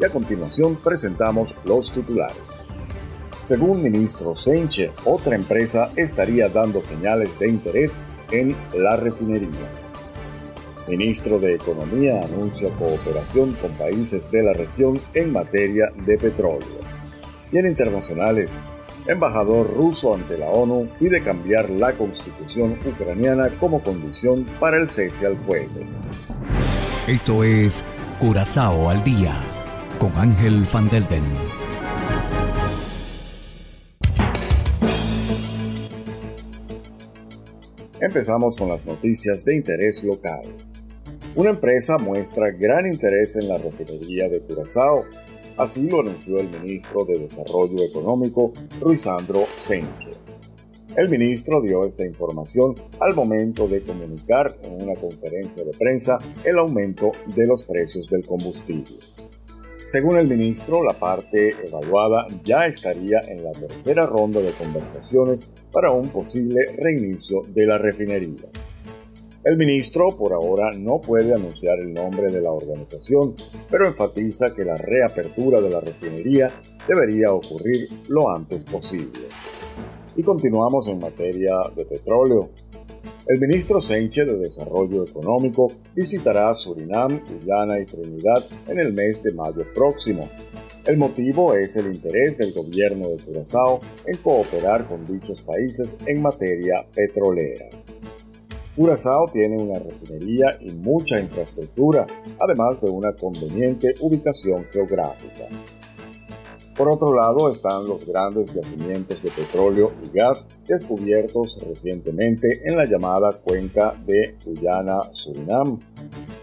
y a continuación presentamos los titulares. Según ministro Senche, otra empresa estaría dando señales de interés en la refinería. Ministro de Economía anuncia cooperación con países de la región en materia de petróleo. Y en internacionales, embajador ruso ante la ONU pide cambiar la constitución ucraniana como condición para el cese al fuego. Esto es Curazao al día con Ángel Van Delden. Empezamos con las noticias de interés local. Una empresa muestra gran interés en la refinería de Curazao, así lo anunció el ministro de Desarrollo Económico, Ruizandro Sencho. El ministro dio esta información al momento de comunicar en una conferencia de prensa el aumento de los precios del combustible. Según el ministro, la parte evaluada ya estaría en la tercera ronda de conversaciones para un posible reinicio de la refinería. El ministro por ahora no puede anunciar el nombre de la organización, pero enfatiza que la reapertura de la refinería debería ocurrir lo antes posible. Y continuamos en materia de petróleo. El ministro Senche de Desarrollo Económico visitará Surinam, Guyana y Trinidad en el mes de mayo próximo. El motivo es el interés del gobierno de Curazao en cooperar con dichos países en materia petrolera. Curazao tiene una refinería y mucha infraestructura, además de una conveniente ubicación geográfica. Por otro lado están los grandes yacimientos de petróleo y gas descubiertos recientemente en la llamada cuenca de Guyana-Surinam.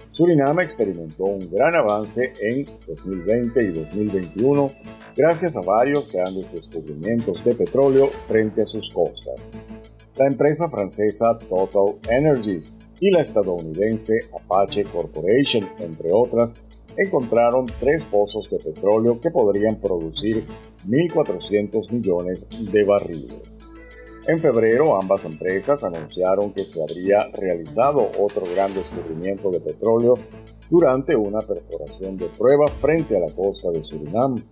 Surinam experimentó un gran avance en 2020 y 2021 gracias a varios grandes descubrimientos de petróleo frente a sus costas. La empresa francesa Total Energies y la estadounidense Apache Corporation, entre otras, encontraron tres pozos de petróleo que podrían producir 1.400 millones de barriles. En febrero, ambas empresas anunciaron que se habría realizado otro gran descubrimiento de petróleo durante una perforación de prueba frente a la costa de Surinam.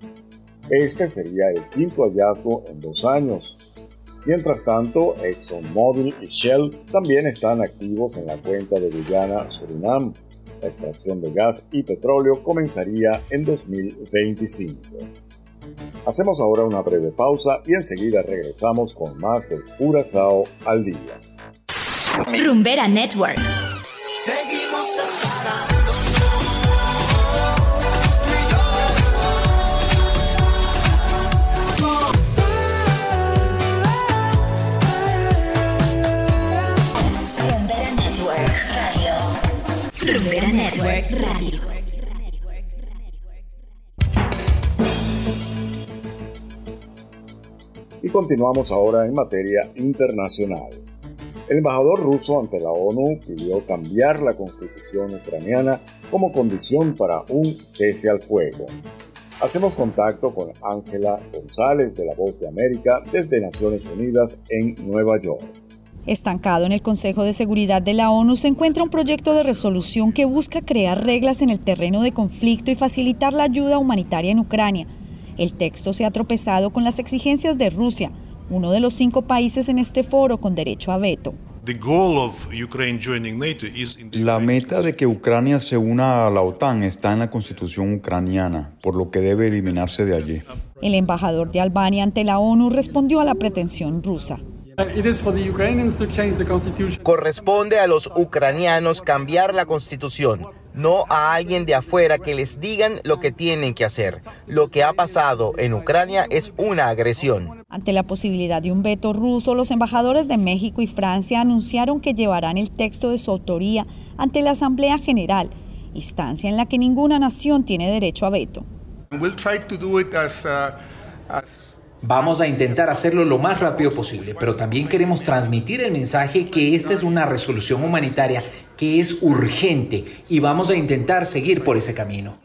Este sería el quinto hallazgo en dos años. Mientras tanto, ExxonMobil y Shell también están activos en la cuenta de Guyana-Surinam la extracción de gas y petróleo comenzaría en 2025. Hacemos ahora una breve pausa y enseguida regresamos con más de Curazao al día. Rumbera Network. Y continuamos ahora en materia internacional. El embajador ruso ante la ONU pidió cambiar la constitución ucraniana como condición para un cese al fuego. Hacemos contacto con Ángela González de La Voz de América desde Naciones Unidas en Nueva York. Estancado en el Consejo de Seguridad de la ONU se encuentra un proyecto de resolución que busca crear reglas en el terreno de conflicto y facilitar la ayuda humanitaria en Ucrania. El texto se ha tropezado con las exigencias de Rusia, uno de los cinco países en este foro con derecho a veto. La meta de que Ucrania se una a la OTAN está en la constitución ucraniana, por lo que debe eliminarse de allí. El embajador de Albania ante la ONU respondió a la pretensión rusa. Corresponde a los ucranianos cambiar la constitución, no a alguien de afuera que les digan lo que tienen que hacer. Lo que ha pasado en Ucrania es una agresión. Ante la posibilidad de un veto ruso, los embajadores de México y Francia anunciaron que llevarán el texto de su autoría ante la Asamblea General, instancia en la que ninguna nación tiene derecho a veto. Vamos a intentar hacerlo lo más rápido posible, pero también queremos transmitir el mensaje que esta es una resolución humanitaria que es urgente y vamos a intentar seguir por ese camino.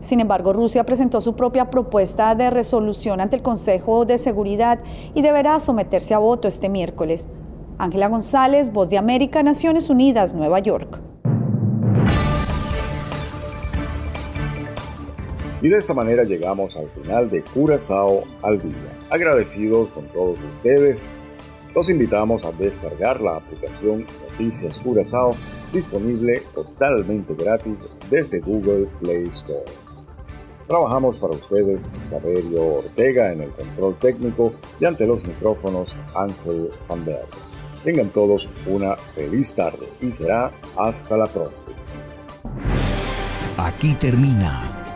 Sin embargo, Rusia presentó su propia propuesta de resolución ante el Consejo de Seguridad y deberá someterse a voto este miércoles. Ángela González, Voz de América, Naciones Unidas, Nueva York. Y de esta manera llegamos al final de Curazao al día. Agradecidos con todos ustedes, los invitamos a descargar la aplicación Noticias Curazao disponible totalmente gratis desde Google Play Store. Trabajamos para ustedes Saberio Ortega en el control técnico y ante los micrófonos Ángel Van Tengan todos una feliz tarde y será hasta la próxima. Aquí termina